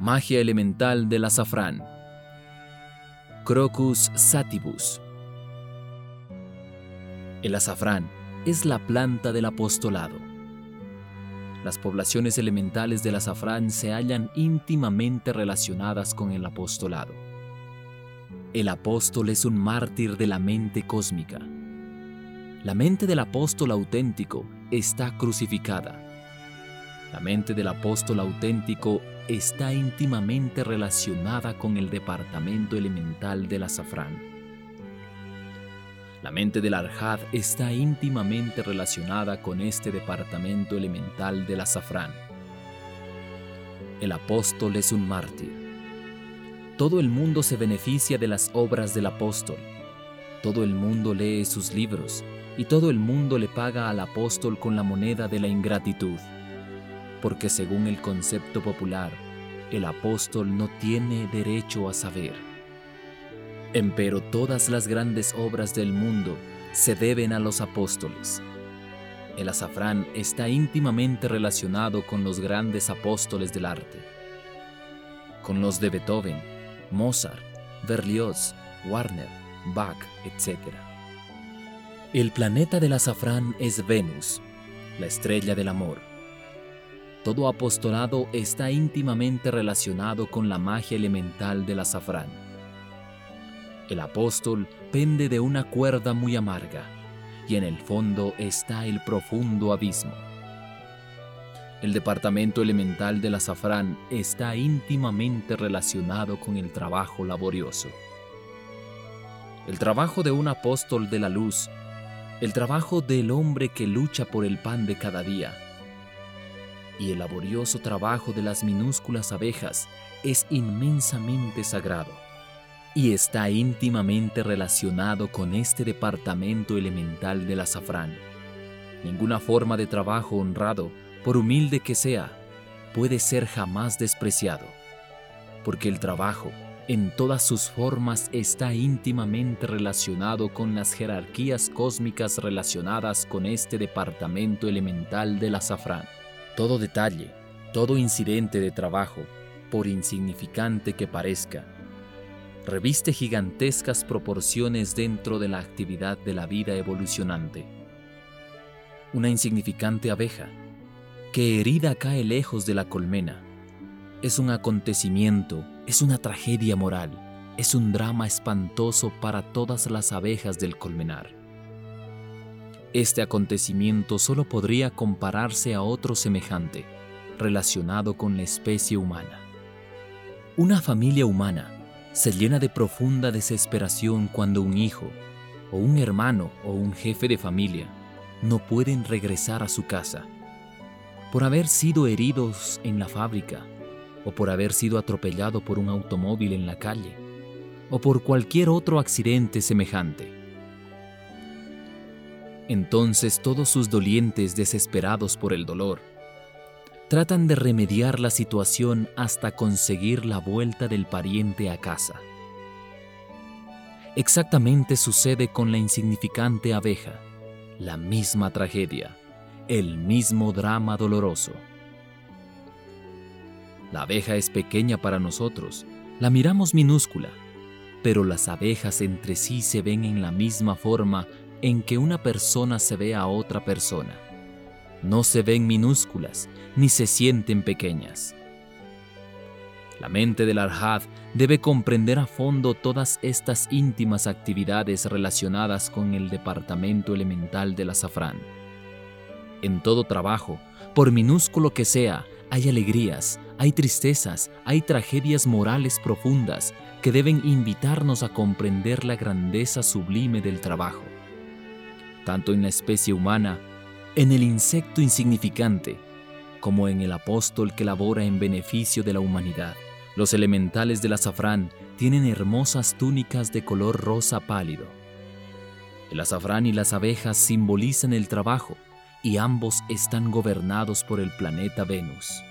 Magia elemental del azafrán. Crocus sativus. El azafrán es la planta del apostolado. Las poblaciones elementales del azafrán se hallan íntimamente relacionadas con el apostolado. El apóstol es un mártir de la mente cósmica. La mente del apóstol auténtico está crucificada. La mente del apóstol auténtico está íntimamente relacionada con el departamento elemental del azafrán. La mente del arjad está íntimamente relacionada con este departamento elemental del azafrán. El apóstol es un mártir todo el mundo se beneficia de las obras del apóstol. Todo el mundo lee sus libros y todo el mundo le paga al apóstol con la moneda de la ingratitud. Porque según el concepto popular, el apóstol no tiene derecho a saber. Empero todas las grandes obras del mundo se deben a los apóstoles. El azafrán está íntimamente relacionado con los grandes apóstoles del arte, con los de Beethoven, Mozart, Berlioz, Warner, Bach, etc. El planeta del azafrán es Venus, la estrella del amor. Todo apostolado está íntimamente relacionado con la magia elemental del azafrán. El apóstol pende de una cuerda muy amarga y en el fondo está el profundo abismo. El departamento elemental del azafrán está íntimamente relacionado con el trabajo laborioso. El trabajo de un apóstol de la luz, el trabajo del hombre que lucha por el pan de cada día, y el laborioso trabajo de las minúsculas abejas es inmensamente sagrado y está íntimamente relacionado con este departamento elemental del azafrán. Ninguna forma de trabajo honrado por humilde que sea, puede ser jamás despreciado, porque el trabajo, en todas sus formas, está íntimamente relacionado con las jerarquías cósmicas relacionadas con este departamento elemental del azafrán. Todo detalle, todo incidente de trabajo, por insignificante que parezca, reviste gigantescas proporciones dentro de la actividad de la vida evolucionante. Una insignificante abeja que herida cae lejos de la colmena. Es un acontecimiento, es una tragedia moral, es un drama espantoso para todas las abejas del colmenar. Este acontecimiento solo podría compararse a otro semejante, relacionado con la especie humana. Una familia humana se llena de profunda desesperación cuando un hijo, o un hermano o un jefe de familia no pueden regresar a su casa por haber sido heridos en la fábrica, o por haber sido atropellado por un automóvil en la calle, o por cualquier otro accidente semejante. Entonces todos sus dolientes desesperados por el dolor, tratan de remediar la situación hasta conseguir la vuelta del pariente a casa. Exactamente sucede con la insignificante abeja, la misma tragedia el mismo drama doloroso. La abeja es pequeña para nosotros, la miramos minúscula, pero las abejas entre sí se ven en la misma forma en que una persona se ve a otra persona. No se ven minúsculas ni se sienten pequeñas. La mente del Arhad debe comprender a fondo todas estas íntimas actividades relacionadas con el departamento elemental del azafrán. En todo trabajo, por minúsculo que sea, hay alegrías, hay tristezas, hay tragedias morales profundas que deben invitarnos a comprender la grandeza sublime del trabajo. Tanto en la especie humana, en el insecto insignificante, como en el apóstol que labora en beneficio de la humanidad. Los elementales del azafrán tienen hermosas túnicas de color rosa pálido. El azafrán y las abejas simbolizan el trabajo, y ambos están gobernados por el planeta Venus.